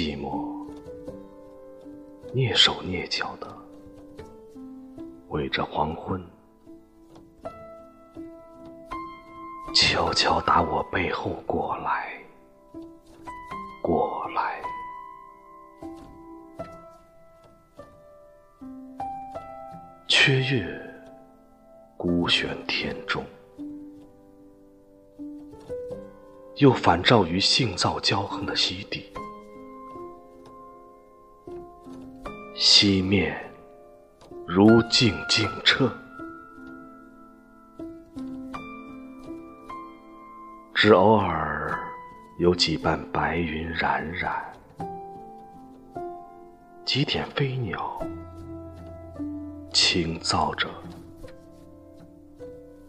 寂寞蹑手蹑脚的围着黄昏，悄悄打我背后过来，过来。缺月孤悬天中，又反照于性躁骄横的西地。西面如镜净澈，只偶尔有几瓣白云冉冉，几点飞鸟轻噪着，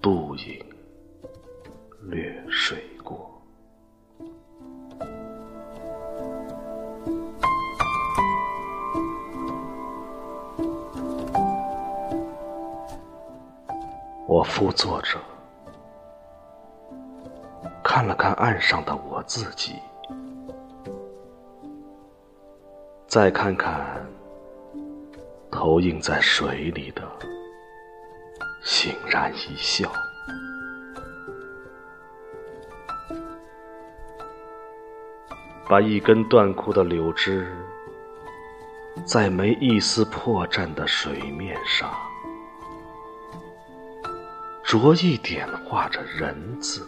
渡影掠我伏坐着，看了看岸上的我自己，再看看投影在水里的，欣然一笑，把一根断枯的柳枝，在没一丝破绽的水面上。着一点画着人字，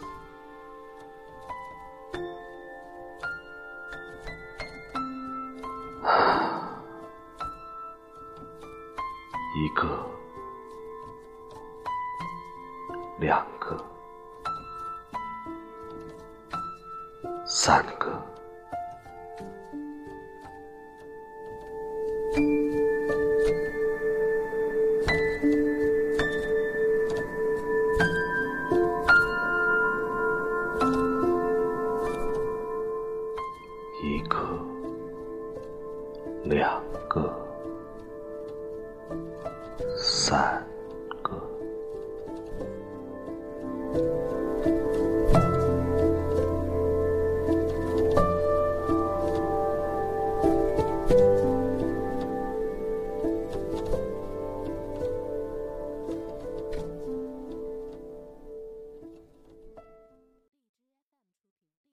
一个，两个，三个。一个两个三。